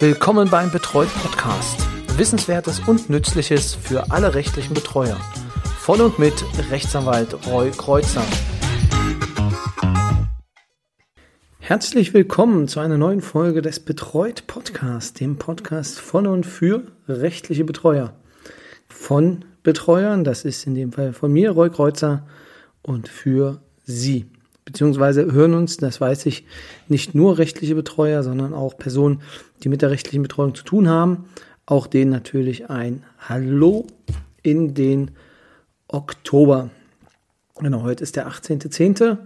Willkommen beim Betreut Podcast. Wissenswertes und Nützliches für alle rechtlichen Betreuer. Von und mit Rechtsanwalt Roy Kreuzer. Herzlich willkommen zu einer neuen Folge des Betreut Podcast, dem Podcast von und für rechtliche Betreuer. Von Betreuern, das ist in dem Fall von mir, Roy Kreuzer, und für Sie beziehungsweise hören uns, das weiß ich, nicht nur rechtliche Betreuer, sondern auch Personen, die mit der rechtlichen Betreuung zu tun haben. Auch denen natürlich ein Hallo in den Oktober. Genau, heute ist der 18.10.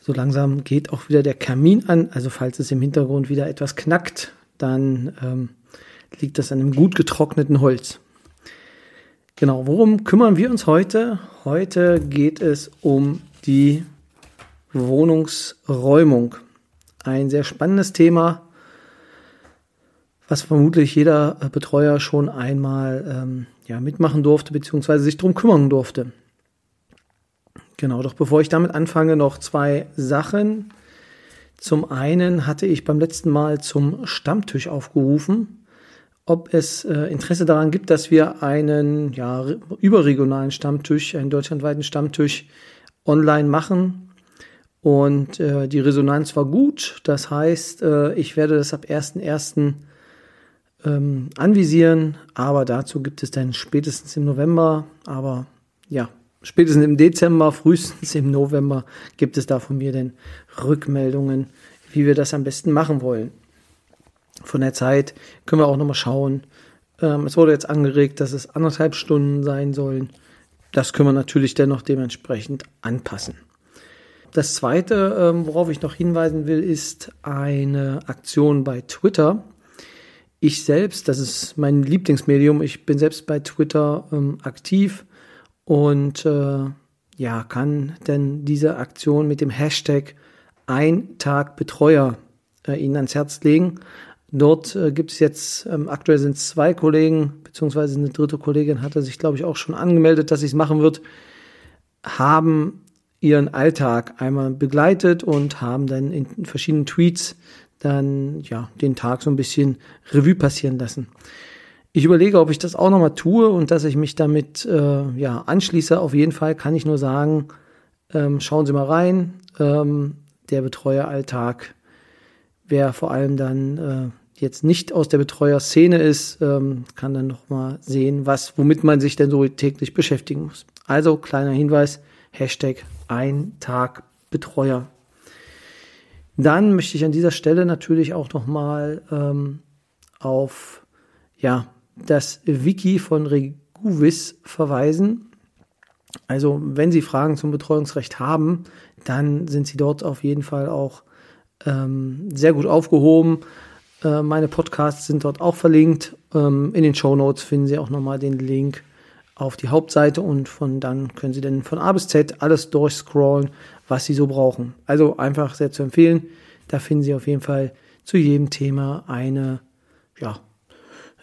So langsam geht auch wieder der Kamin an. Also falls es im Hintergrund wieder etwas knackt, dann ähm, liegt das an einem gut getrockneten Holz. Genau, worum kümmern wir uns heute? Heute geht es um die Wohnungsräumung. Ein sehr spannendes Thema, was vermutlich jeder Betreuer schon einmal ähm, ja, mitmachen durfte, beziehungsweise sich darum kümmern durfte. Genau, doch bevor ich damit anfange, noch zwei Sachen. Zum einen hatte ich beim letzten Mal zum Stammtisch aufgerufen, ob es äh, Interesse daran gibt, dass wir einen ja, überregionalen Stammtisch, einen deutschlandweiten Stammtisch online machen. Und äh, die Resonanz war gut. Das heißt, äh, ich werde das ab 1.1. Ähm, anvisieren, aber dazu gibt es dann spätestens im November, aber ja, spätestens im Dezember, frühestens im November gibt es da von mir dann Rückmeldungen, wie wir das am besten machen wollen. Von der Zeit können wir auch nochmal schauen. Ähm, es wurde jetzt angeregt, dass es anderthalb Stunden sein sollen. Das können wir natürlich dennoch dementsprechend anpassen. Das zweite, ähm, worauf ich noch hinweisen will, ist eine Aktion bei Twitter. Ich selbst, das ist mein Lieblingsmedium, ich bin selbst bei Twitter ähm, aktiv und äh, ja, kann denn diese Aktion mit dem Hashtag ein Tag Betreuer äh, Ihnen ans Herz legen. Dort äh, gibt es jetzt, ähm, aktuell sind es zwei Kollegen, beziehungsweise eine dritte Kollegin hatte sich, glaube ich, auch schon angemeldet, dass sie es machen wird, haben ihren Alltag einmal begleitet und haben dann in verschiedenen Tweets dann ja den Tag so ein bisschen Revue passieren lassen. Ich überlege, ob ich das auch nochmal tue und dass ich mich damit äh, ja anschließe. Auf jeden Fall kann ich nur sagen, ähm, schauen Sie mal rein. Ähm, der Betreueralltag, wer vor allem dann äh, jetzt nicht aus der Betreuerszene ist, ähm, kann dann nochmal sehen, was, womit man sich denn so täglich beschäftigen muss. Also kleiner Hinweis, Hashtag ein Tag Betreuer. Dann möchte ich an dieser Stelle natürlich auch nochmal ähm, auf ja, das Wiki von Reguvis verweisen. Also wenn Sie Fragen zum Betreuungsrecht haben, dann sind Sie dort auf jeden Fall auch ähm, sehr gut aufgehoben. Äh, meine Podcasts sind dort auch verlinkt. Ähm, in den Show Notes finden Sie auch nochmal den Link auf die Hauptseite und von dann können Sie dann von A bis Z alles durchscrollen, was Sie so brauchen. Also einfach sehr zu empfehlen. Da finden Sie auf jeden Fall zu jedem Thema eine, ja,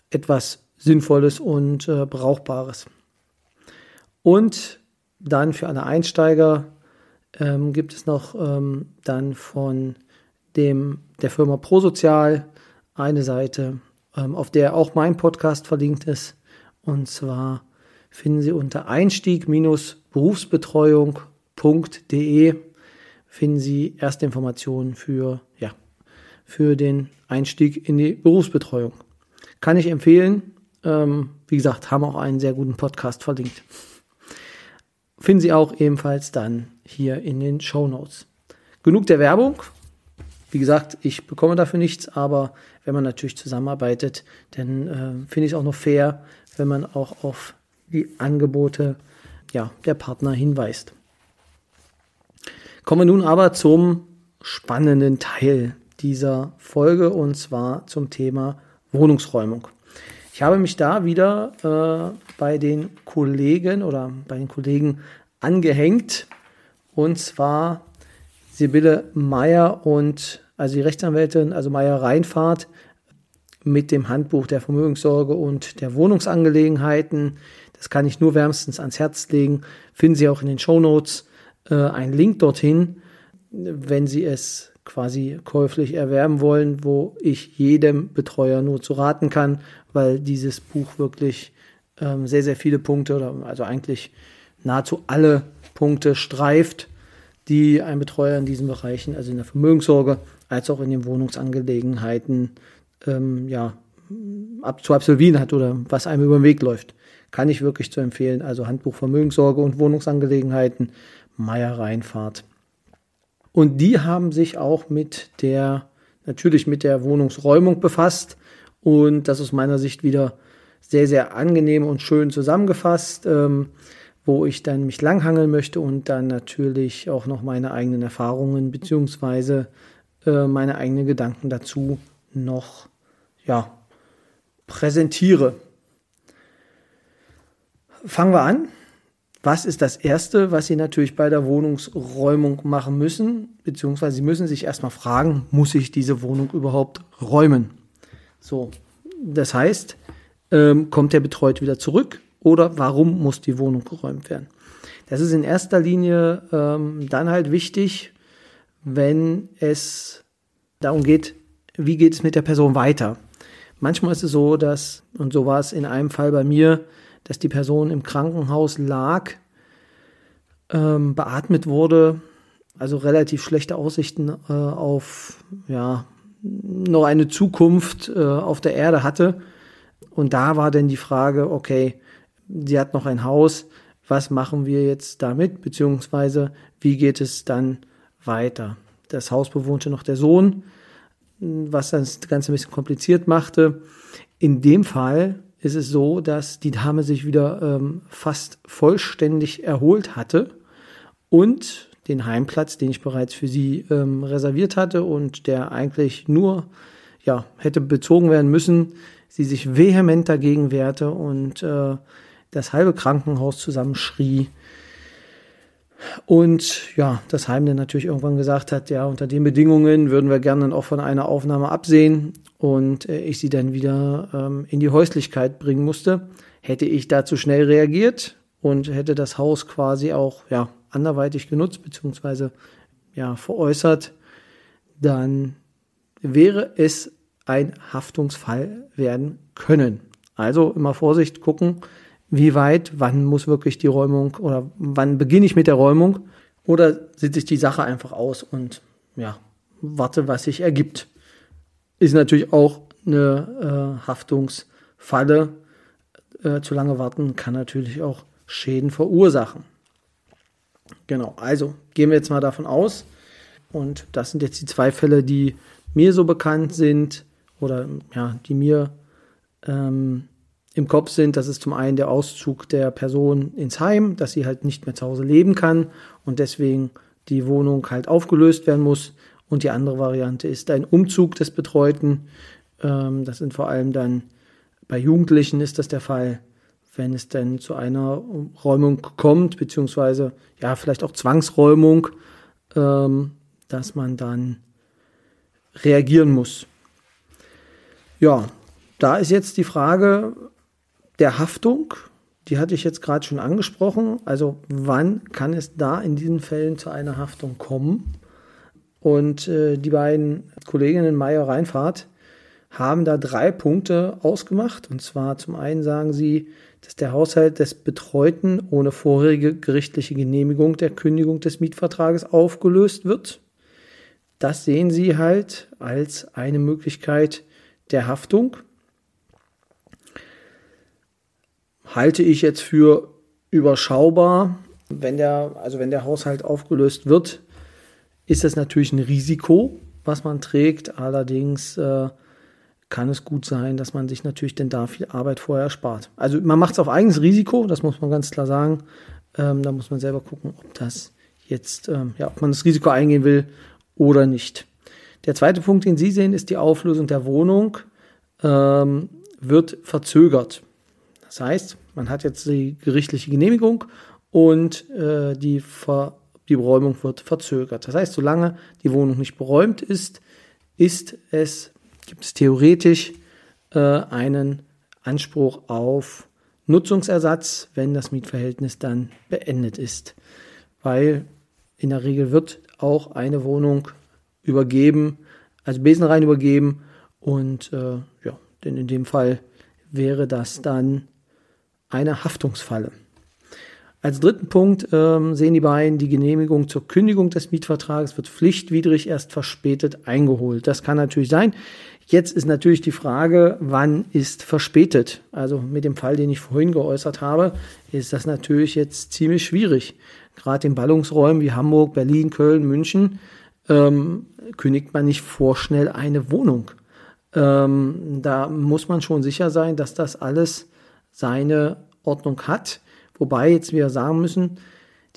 etwas Sinnvolles und äh, Brauchbares. Und dann für alle Einsteiger ähm, gibt es noch ähm, dann von dem, der Firma ProSozial eine Seite, ähm, auf der auch mein Podcast verlinkt ist. Und zwar finden Sie unter Einstieg-Berufsbetreuung.de finden Sie erste Informationen für, ja, für den Einstieg in die Berufsbetreuung. Kann ich empfehlen. Ähm, wie gesagt, haben auch einen sehr guten Podcast verlinkt. Finden Sie auch ebenfalls dann hier in den Show Notes. Genug der Werbung. Wie gesagt, ich bekomme dafür nichts, aber wenn man natürlich zusammenarbeitet, dann äh, finde ich es auch noch fair, wenn man auch auf die Angebote ja, der Partner hinweist. Kommen wir nun aber zum spannenden Teil dieser Folge und zwar zum Thema Wohnungsräumung. Ich habe mich da wieder äh, bei den Kollegen oder bei den Kollegen angehängt und zwar Sibylle Meyer und also die Rechtsanwältin, also Meyer Reinfahrt mit dem Handbuch der Vermögenssorge und der Wohnungsangelegenheiten. Das kann ich nur wärmstens ans Herz legen. Finden Sie auch in den Show Notes äh, einen Link dorthin, wenn Sie es quasi käuflich erwerben wollen, wo ich jedem Betreuer nur zu raten kann, weil dieses Buch wirklich ähm, sehr, sehr viele Punkte oder also eigentlich nahezu alle Punkte streift, die ein Betreuer in diesen Bereichen, also in der Vermögenssorge als auch in den Wohnungsangelegenheiten, ähm, ja, ab, zu absolvieren hat oder was einem über den Weg läuft. Kann ich wirklich zu empfehlen. Also Handbuch Vermögenssorge und Wohnungsangelegenheiten, Meier Reinfahrt. Und die haben sich auch mit der, natürlich mit der Wohnungsräumung befasst und das aus meiner Sicht wieder sehr, sehr angenehm und schön zusammengefasst, ähm, wo ich dann mich langhangeln möchte und dann natürlich auch noch meine eigenen Erfahrungen beziehungsweise äh, meine eigenen Gedanken dazu noch ja, präsentiere. Fangen wir an. Was ist das Erste, was Sie natürlich bei der Wohnungsräumung machen müssen? Beziehungsweise Sie müssen sich erstmal fragen, muss ich diese Wohnung überhaupt räumen? So, das heißt, ähm, kommt der Betreut wieder zurück oder warum muss die Wohnung geräumt werden? Das ist in erster Linie ähm, dann halt wichtig, wenn es darum geht, wie geht es mit der Person weiter. Manchmal ist es so, dass, und so war es in einem Fall bei mir, dass die Person im Krankenhaus lag, ähm, beatmet wurde, also relativ schlechte Aussichten äh, auf ja, noch eine Zukunft äh, auf der Erde hatte. Und da war dann die Frage, okay, sie hat noch ein Haus, was machen wir jetzt damit, beziehungsweise wie geht es dann weiter? Das Haus bewohnte noch der Sohn, was das Ganze ein bisschen kompliziert machte. In dem Fall ist es so, dass die Dame sich wieder ähm, fast vollständig erholt hatte und den Heimplatz, den ich bereits für sie ähm, reserviert hatte und der eigentlich nur ja, hätte bezogen werden müssen, sie sich vehement dagegen wehrte und äh, das halbe Krankenhaus zusammenschrie. Und ja, das Heim dann natürlich irgendwann gesagt hat, ja, unter den Bedingungen würden wir gerne dann auch von einer Aufnahme absehen und äh, ich sie dann wieder ähm, in die Häuslichkeit bringen musste. Hätte ich dazu schnell reagiert und hätte das Haus quasi auch ja, anderweitig genutzt, beziehungsweise ja, veräußert, dann wäre es ein Haftungsfall werden können. Also immer Vorsicht gucken, wie weit, wann muss wirklich die Räumung oder wann beginne ich mit der Räumung oder sitze ich die Sache einfach aus und ja, warte, was sich ergibt. Ist natürlich auch eine äh, Haftungsfalle. Äh, zu lange warten kann natürlich auch Schäden verursachen. Genau, also gehen wir jetzt mal davon aus. Und das sind jetzt die zwei Fälle, die mir so bekannt sind oder ja, die mir ähm, im Kopf sind. Das ist zum einen der Auszug der Person ins Heim, dass sie halt nicht mehr zu Hause leben kann und deswegen die Wohnung halt aufgelöst werden muss. Und die andere Variante ist ein Umzug des Betreuten. Ähm, das sind vor allem dann bei Jugendlichen ist das der Fall, wenn es denn zu einer Räumung kommt, beziehungsweise ja, vielleicht auch Zwangsräumung, ähm, dass man dann reagieren muss. Ja, da ist jetzt die Frage der Haftung, die hatte ich jetzt gerade schon angesprochen. Also wann kann es da in diesen Fällen zu einer Haftung kommen? Und äh, die beiden Kolleginnen Meyer Reinfahrt haben da drei Punkte ausgemacht. Und zwar zum einen sagen sie, dass der Haushalt des Betreuten ohne vorherige gerichtliche Genehmigung der Kündigung des Mietvertrages aufgelöst wird. Das sehen sie halt als eine Möglichkeit der Haftung. Halte ich jetzt für überschaubar. Wenn der, also wenn der Haushalt aufgelöst wird, ist das natürlich ein Risiko, was man trägt. Allerdings äh, kann es gut sein, dass man sich natürlich denn da viel Arbeit vorher spart. Also man macht es auf eigenes Risiko, das muss man ganz klar sagen. Ähm, da muss man selber gucken, ob das jetzt, ähm, ja, ob man das Risiko eingehen will oder nicht. Der zweite Punkt, den Sie sehen, ist die Auflösung der Wohnung ähm, wird verzögert. Das heißt, man hat jetzt die gerichtliche Genehmigung und äh, die, Ver die Beräumung wird verzögert. Das heißt, solange die Wohnung nicht beräumt ist, ist es gibt es theoretisch äh, einen Anspruch auf Nutzungsersatz, wenn das Mietverhältnis dann beendet ist. Weil in der Regel wird auch eine Wohnung übergeben, also Besenrein übergeben und äh, ja, denn in dem Fall wäre das dann eine Haftungsfalle. Als dritten Punkt ähm, sehen die beiden, die Genehmigung zur Kündigung des Mietvertrages wird pflichtwidrig erst verspätet eingeholt. Das kann natürlich sein. Jetzt ist natürlich die Frage, wann ist verspätet? Also mit dem Fall, den ich vorhin geäußert habe, ist das natürlich jetzt ziemlich schwierig. Gerade in Ballungsräumen wie Hamburg, Berlin, Köln, München ähm, kündigt man nicht vorschnell eine Wohnung. Ähm, da muss man schon sicher sein, dass das alles seine Ordnung hat. Wobei jetzt wir sagen müssen,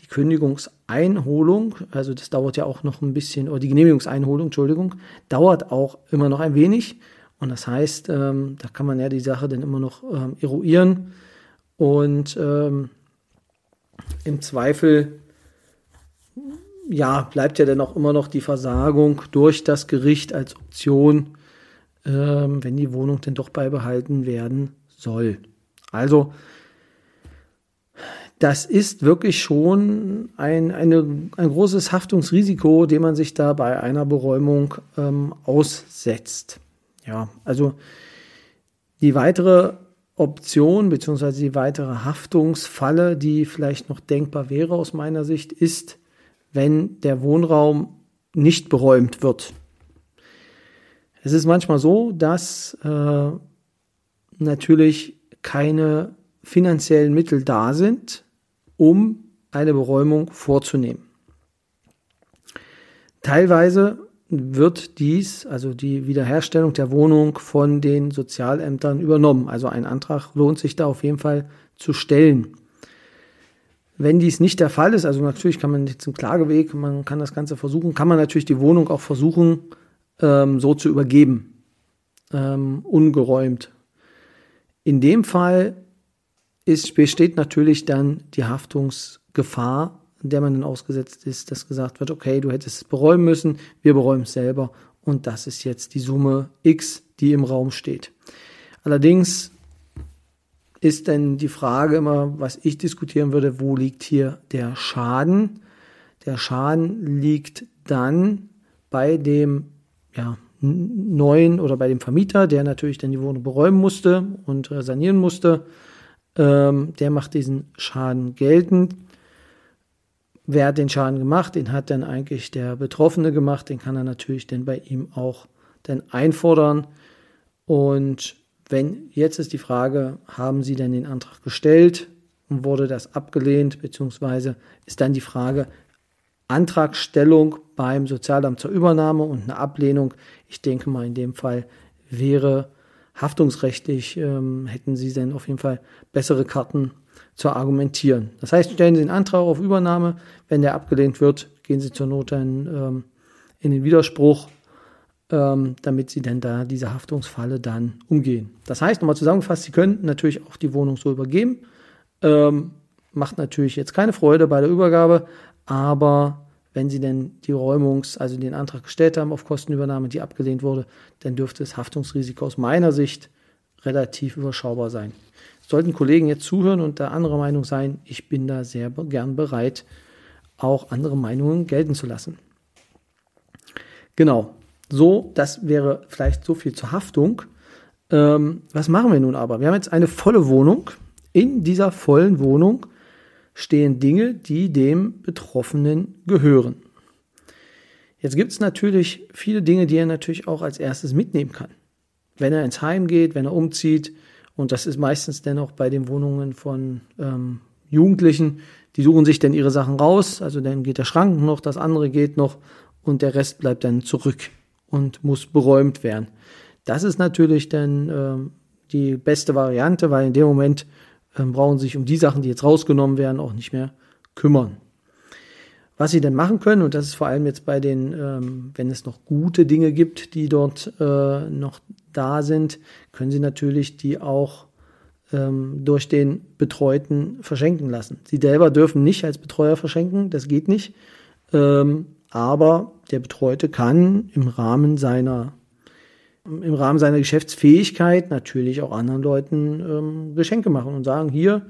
die Kündigungseinholung, also das dauert ja auch noch ein bisschen, oder die Genehmigungseinholung, Entschuldigung, dauert auch immer noch ein wenig. Und das heißt, ähm, da kann man ja die Sache dann immer noch ähm, eruieren. Und ähm, im Zweifel, ja, bleibt ja dann auch immer noch die Versagung durch das Gericht als Option, ähm, wenn die Wohnung denn doch beibehalten werden soll. Also das ist wirklich schon ein, eine, ein großes Haftungsrisiko, dem man sich da bei einer Beräumung ähm, aussetzt. Ja, also die weitere Option bzw. die weitere Haftungsfalle, die vielleicht noch denkbar wäre aus meiner Sicht, ist, wenn der Wohnraum nicht beräumt wird. Es ist manchmal so, dass äh, natürlich keine finanziellen Mittel da sind, um eine Beräumung vorzunehmen. Teilweise wird dies, also die Wiederherstellung der Wohnung von den Sozialämtern übernommen. Also ein Antrag lohnt sich da auf jeden Fall zu stellen. Wenn dies nicht der Fall ist, also natürlich kann man jetzt im Klageweg, man kann das Ganze versuchen, kann man natürlich die Wohnung auch versuchen, ähm, so zu übergeben, ähm, ungeräumt. In dem Fall ist, besteht natürlich dann die Haftungsgefahr, der man dann ausgesetzt ist, dass gesagt wird, okay, du hättest es beräumen müssen, wir beräumen es selber und das ist jetzt die Summe X, die im Raum steht. Allerdings ist dann die Frage immer, was ich diskutieren würde, wo liegt hier der Schaden? Der Schaden liegt dann bei dem ja, neuen oder bei dem Vermieter, der natürlich dann die Wohnung beräumen musste und sanieren musste ähm, der macht diesen Schaden geltend. Wer hat den Schaden gemacht? Den hat dann eigentlich der Betroffene gemacht. Den kann er natürlich dann bei ihm auch dann einfordern. Und wenn jetzt ist die Frage, haben Sie denn den Antrag gestellt und wurde das abgelehnt, beziehungsweise ist dann die Frage, Antragstellung beim Sozialamt zur Übernahme und eine Ablehnung. Ich denke mal, in dem Fall wäre haftungsrechtlich ähm, hätten Sie dann auf jeden Fall bessere Karten zu argumentieren. Das heißt, stellen Sie einen Antrag auf Übernahme. Wenn der abgelehnt wird, gehen Sie zur Not dann ähm, in den Widerspruch, ähm, damit Sie dann da diese Haftungsfalle dann umgehen. Das heißt, nochmal zusammengefasst, Sie können natürlich auch die Wohnung so übergeben. Ähm, macht natürlich jetzt keine Freude bei der Übergabe, aber wenn Sie denn die Räumungs-, also den Antrag gestellt haben auf Kostenübernahme, die abgelehnt wurde, dann dürfte das Haftungsrisiko aus meiner Sicht relativ überschaubar sein. Sollten Kollegen jetzt zuhören und da anderer Meinung sein, ich bin da sehr gern bereit, auch andere Meinungen gelten zu lassen. Genau, so, das wäre vielleicht so viel zur Haftung. Ähm, was machen wir nun aber? Wir haben jetzt eine volle Wohnung. In dieser vollen Wohnung stehen Dinge, die dem Betroffenen gehören. Jetzt gibt es natürlich viele Dinge, die er natürlich auch als erstes mitnehmen kann. Wenn er ins Heim geht, wenn er umzieht, und das ist meistens dennoch bei den Wohnungen von ähm, Jugendlichen, die suchen sich dann ihre Sachen raus, also dann geht der Schrank noch, das andere geht noch und der Rest bleibt dann zurück und muss beräumt werden. Das ist natürlich dann ähm, die beste Variante, weil in dem Moment brauchen sich um die Sachen, die jetzt rausgenommen werden, auch nicht mehr kümmern. Was sie denn machen können, und das ist vor allem jetzt bei den, ähm, wenn es noch gute Dinge gibt, die dort äh, noch da sind, können sie natürlich die auch ähm, durch den Betreuten verschenken lassen. Sie selber dürfen nicht als Betreuer verschenken, das geht nicht. Ähm, aber der Betreute kann im Rahmen seiner im Rahmen seiner Geschäftsfähigkeit natürlich auch anderen Leuten ähm, Geschenke machen und sagen, hier,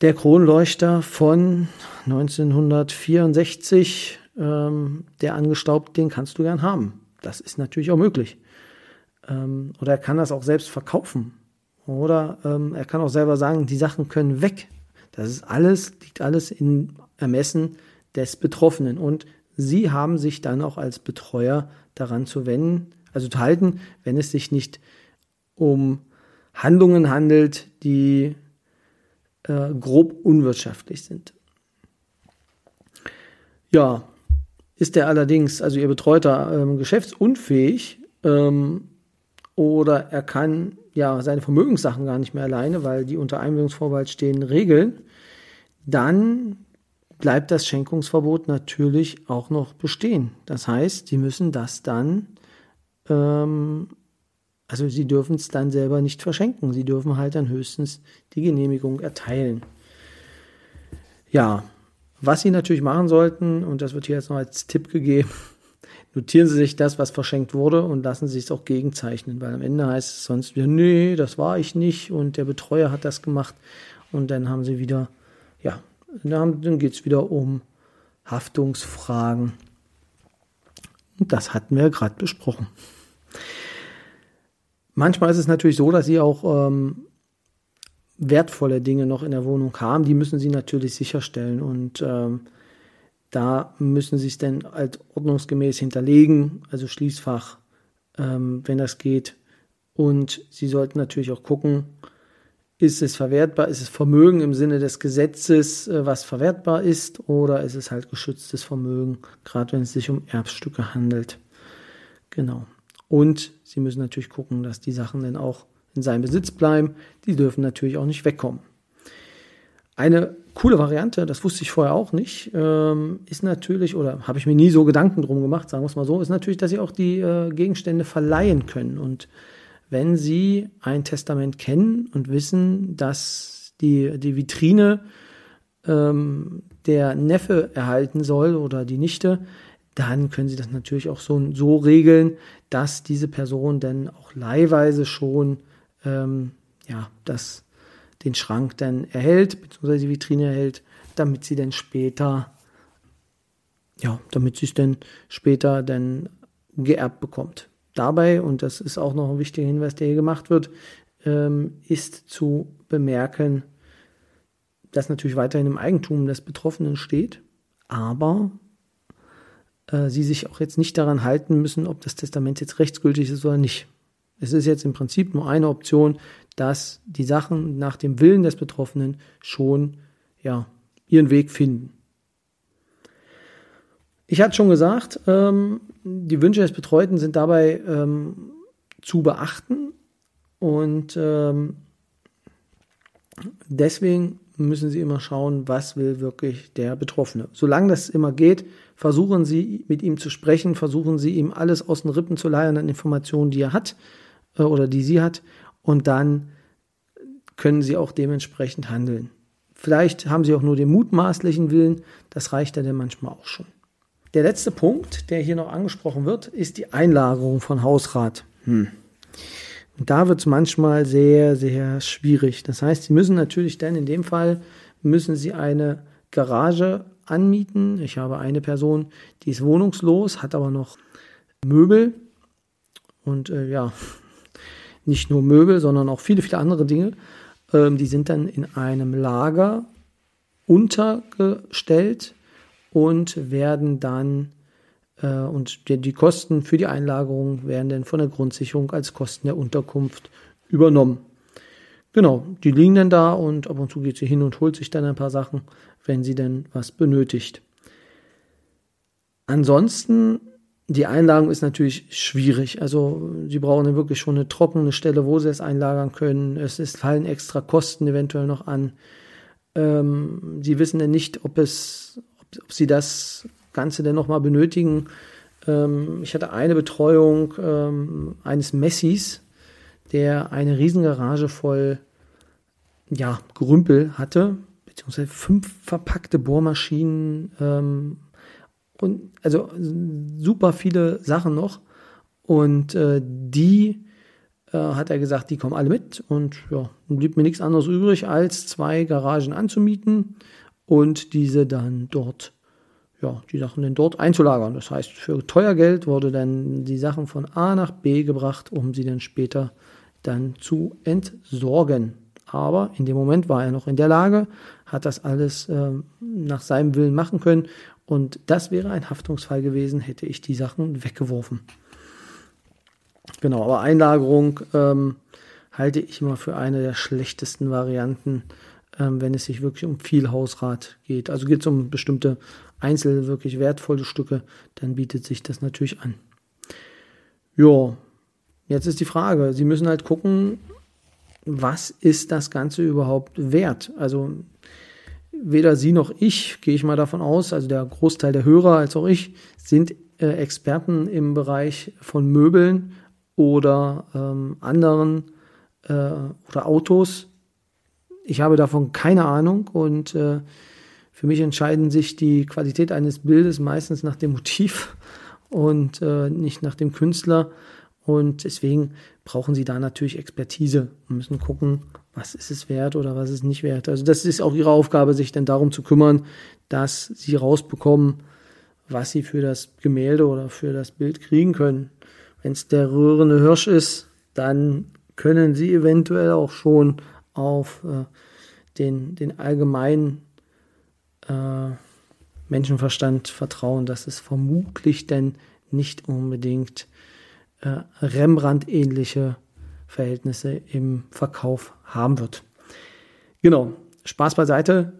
der Kronleuchter von 1964, ähm, der angestaubt, den kannst du gern haben. Das ist natürlich auch möglich. Ähm, oder er kann das auch selbst verkaufen. Oder ähm, er kann auch selber sagen, die Sachen können weg. Das ist alles, liegt alles im Ermessen des Betroffenen. Und sie haben sich dann auch als Betreuer daran zu wenden, also zu halten, wenn es sich nicht um Handlungen handelt, die äh, grob unwirtschaftlich sind. Ja, ist er allerdings, also Ihr Betreuter, ähm, geschäftsunfähig ähm, oder er kann ja seine Vermögenssachen gar nicht mehr alleine, weil die unter Einwilligungsvorbehalt stehen, regeln, dann bleibt das Schenkungsverbot natürlich auch noch bestehen. Das heißt, Sie müssen das dann, ähm, also Sie dürfen es dann selber nicht verschenken. Sie dürfen halt dann höchstens die Genehmigung erteilen. Ja, was Sie natürlich machen sollten, und das wird hier jetzt noch als Tipp gegeben, notieren Sie sich das, was verschenkt wurde und lassen Sie es auch gegenzeichnen, weil am Ende heißt es sonst wieder, nee, das war ich nicht und der Betreuer hat das gemacht und dann haben Sie wieder, ja, dann geht es wieder um Haftungsfragen. Und das hatten wir gerade besprochen. Manchmal ist es natürlich so, dass Sie auch ähm, wertvolle Dinge noch in der Wohnung haben, die müssen sie natürlich sicherstellen und ähm, da müssen sie es dann halt ordnungsgemäß hinterlegen, also Schließfach, ähm, wenn das geht. Und sie sollten natürlich auch gucken, ist es verwertbar, ist es Vermögen im Sinne des Gesetzes, äh, was verwertbar ist, oder ist es halt geschütztes Vermögen, gerade wenn es sich um Erbstücke handelt. Genau. Und sie müssen natürlich gucken, dass die Sachen dann auch in seinem Besitz bleiben. Die dürfen natürlich auch nicht wegkommen. Eine coole Variante, das wusste ich vorher auch nicht, ähm, ist natürlich, oder habe ich mir nie so Gedanken drum gemacht, sagen wir es mal so, ist natürlich, dass Sie auch die äh, Gegenstände verleihen können. Und wenn Sie ein Testament kennen und wissen, dass die, die Vitrine ähm, der Neffe erhalten soll oder die Nichte, dann können Sie das natürlich auch so, so regeln, dass diese Person dann auch leihweise schon ähm, ja, das, den Schrank dann erhält, beziehungsweise die Vitrine erhält, damit sie dann später, ja, damit sie es dann später dann geerbt bekommt. Dabei, und das ist auch noch ein wichtiger Hinweis, der hier gemacht wird, ähm, ist zu bemerken, dass natürlich weiterhin im Eigentum des Betroffenen steht, aber äh, sie sich auch jetzt nicht daran halten müssen, ob das Testament jetzt rechtsgültig ist oder nicht. Es ist jetzt im Prinzip nur eine Option, dass die Sachen nach dem Willen des Betroffenen schon ja, ihren Weg finden. Ich hatte schon gesagt, ähm, die Wünsche des Betreuten sind dabei ähm, zu beachten und ähm, deswegen müssen Sie immer schauen, was will wirklich der Betroffene. Solange das immer geht, versuchen Sie mit ihm zu sprechen, versuchen Sie ihm alles aus den Rippen zu leiern an Informationen, die er hat äh, oder die sie hat und dann können sie auch dementsprechend handeln. Vielleicht haben sie auch nur den mutmaßlichen Willen, das reicht ja dann manchmal auch schon. Der letzte Punkt, der hier noch angesprochen wird, ist die Einlagerung von Hausrat. Hm. Und da wird es manchmal sehr, sehr schwierig. Das heißt, Sie müssen natürlich dann in dem Fall, müssen Sie eine Garage anmieten. Ich habe eine Person, die ist wohnungslos, hat aber noch Möbel. Und äh, ja, nicht nur Möbel, sondern auch viele, viele andere Dinge. Ähm, die sind dann in einem Lager untergestellt und werden dann und die, die, Kosten für die Einlagerung werden dann von der Grundsicherung als Kosten der Unterkunft übernommen. Genau, die liegen dann da und ab und zu geht sie hin und holt sich dann ein paar Sachen, wenn sie denn was benötigt. Ansonsten die Einlagerung ist natürlich schwierig. Also sie brauchen dann wirklich schon eine trockene Stelle, wo sie es einlagern können. Es ist, fallen extra Kosten eventuell noch an. Ähm, sie wissen dann nicht, ob es, ob, ob sie das Ganze denn nochmal benötigen. Ähm, ich hatte eine Betreuung ähm, eines Messis, der eine Riesengarage voll ja, Gerümpel hatte, beziehungsweise fünf verpackte Bohrmaschinen, ähm, und also super viele Sachen noch. Und äh, die äh, hat er gesagt, die kommen alle mit. Und ja, blieb mir nichts anderes übrig, als zwei Garagen anzumieten und diese dann dort ja, die Sachen denn dort einzulagern. Das heißt, für teuer Geld wurde dann die Sachen von A nach B gebracht, um sie dann später dann zu entsorgen. Aber in dem Moment war er noch in der Lage, hat das alles äh, nach seinem Willen machen können. Und das wäre ein Haftungsfall gewesen, hätte ich die Sachen weggeworfen. Genau, aber Einlagerung ähm, halte ich immer für eine der schlechtesten Varianten, ähm, wenn es sich wirklich um viel Hausrat geht. Also geht es um bestimmte einzelne wirklich wertvolle Stücke, dann bietet sich das natürlich an. Ja, jetzt ist die Frage, Sie müssen halt gucken, was ist das Ganze überhaupt wert? Also weder Sie noch ich, gehe ich mal davon aus, also der Großteil der Hörer als auch ich, sind äh, Experten im Bereich von Möbeln oder ähm, anderen äh, oder Autos. Ich habe davon keine Ahnung und äh, für mich entscheiden sich die Qualität eines Bildes meistens nach dem Motiv und äh, nicht nach dem Künstler. Und deswegen brauchen sie da natürlich Expertise und müssen gucken, was ist es wert oder was ist nicht wert. Also das ist auch ihre Aufgabe, sich dann darum zu kümmern, dass sie rausbekommen, was sie für das Gemälde oder für das Bild kriegen können. Wenn es der rührende Hirsch ist, dann können sie eventuell auch schon auf äh, den, den allgemeinen äh, Menschenverstand vertrauen, dass es vermutlich denn nicht unbedingt äh, Rembrandt-ähnliche Verhältnisse im Verkauf haben wird. Genau, Spaß beiseite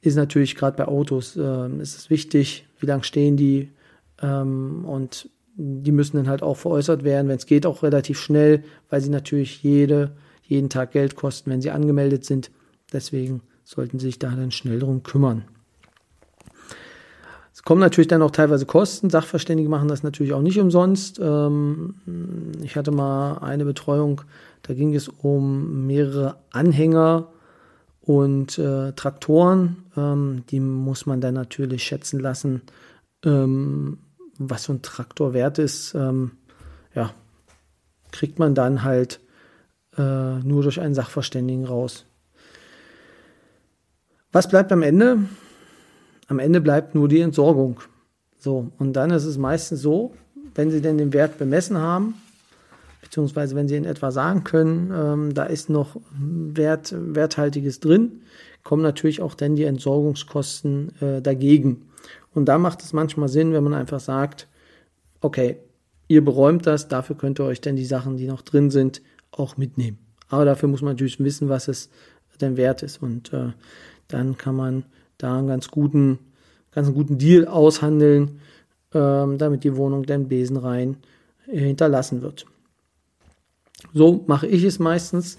ist natürlich gerade bei Autos äh, ist es wichtig, wie lange stehen die ähm, und die müssen dann halt auch veräußert werden, wenn es geht, auch relativ schnell, weil sie natürlich jede, jeden Tag Geld kosten, wenn sie angemeldet sind. Deswegen sollten sich da dann schnell drum kümmern. Es kommen natürlich dann auch teilweise Kosten. Sachverständige machen das natürlich auch nicht umsonst. Ähm, ich hatte mal eine Betreuung, da ging es um mehrere Anhänger und äh, Traktoren. Ähm, die muss man dann natürlich schätzen lassen, ähm, was so ein Traktor wert ist. ja, kriegt man dann halt äh, nur durch einen Sachverständigen raus. Was bleibt am Ende? Am Ende bleibt nur die Entsorgung. So, und dann ist es meistens so, wenn Sie denn den Wert bemessen haben, beziehungsweise wenn Sie in etwa sagen können, ähm, da ist noch Wert, Werthaltiges drin, kommen natürlich auch dann die Entsorgungskosten äh, dagegen. Und da macht es manchmal Sinn, wenn man einfach sagt, okay, ihr beräumt das, dafür könnt ihr euch dann die Sachen, die noch drin sind, auch mitnehmen. Aber dafür muss man natürlich wissen, was es denn wert ist. Und äh, dann kann man da einen ganz guten, ganz guten Deal aushandeln, ähm, damit die Wohnung dann besenrein äh, hinterlassen wird. So mache ich es meistens.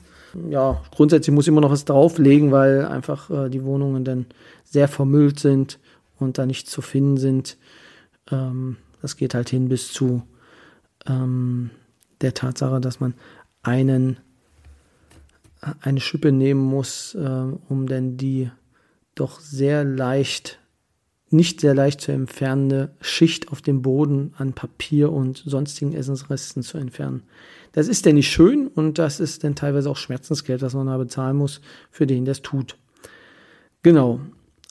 Ja, grundsätzlich muss ich immer noch was drauflegen, weil einfach äh, die Wohnungen dann sehr vermüllt sind und da nicht zu finden sind. Ähm, das geht halt hin bis zu ähm, der Tatsache, dass man einen eine Schippe nehmen muss, äh, um dann die doch sehr leicht, nicht sehr leicht zu entfernende Schicht auf dem Boden an Papier und sonstigen Essensresten zu entfernen. Das ist denn nicht schön und das ist dann teilweise auch Schmerzensgeld, was man da bezahlen muss, für den das tut. Genau.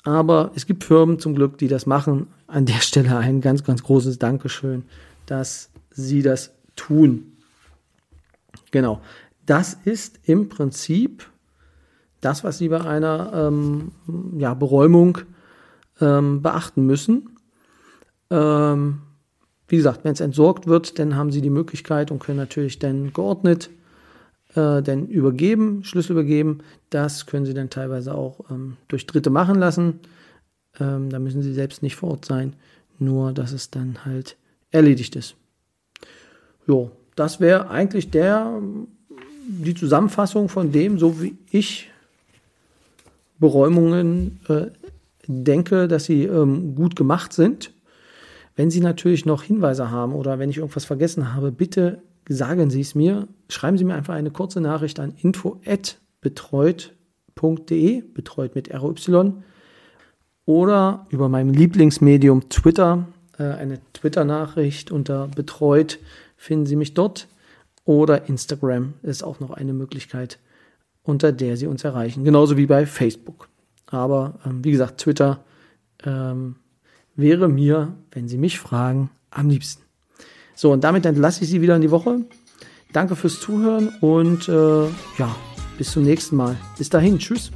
Aber es gibt Firmen zum Glück, die das machen. An der Stelle ein ganz, ganz großes Dankeschön, dass sie das tun. Genau. Das ist im Prinzip das, was Sie bei einer ähm, ja, Beräumung ähm, beachten müssen. Ähm, wie gesagt, wenn es entsorgt wird, dann haben Sie die Möglichkeit und können natürlich dann geordnet äh, dann übergeben, Schlüssel übergeben. Das können Sie dann teilweise auch ähm, durch Dritte machen lassen. Ähm, da müssen Sie selbst nicht vor Ort sein, nur dass es dann halt erledigt ist. Jo, das wäre eigentlich der die Zusammenfassung von dem, so wie ich Beräumungen äh, denke, dass sie ähm, gut gemacht sind. Wenn Sie natürlich noch Hinweise haben oder wenn ich irgendwas vergessen habe, bitte sagen Sie es mir. Schreiben Sie mir einfach eine kurze Nachricht an info@betreut.de, betreut mit RY, oder über meinem Lieblingsmedium Twitter, äh, eine Twitter-Nachricht unter betreut finden Sie mich dort. Oder Instagram ist auch noch eine Möglichkeit, unter der Sie uns erreichen. Genauso wie bei Facebook. Aber ähm, wie gesagt, Twitter ähm, wäre mir, wenn Sie mich fragen, am liebsten. So, und damit entlasse ich Sie wieder in die Woche. Danke fürs Zuhören und äh, ja, bis zum nächsten Mal. Bis dahin, tschüss.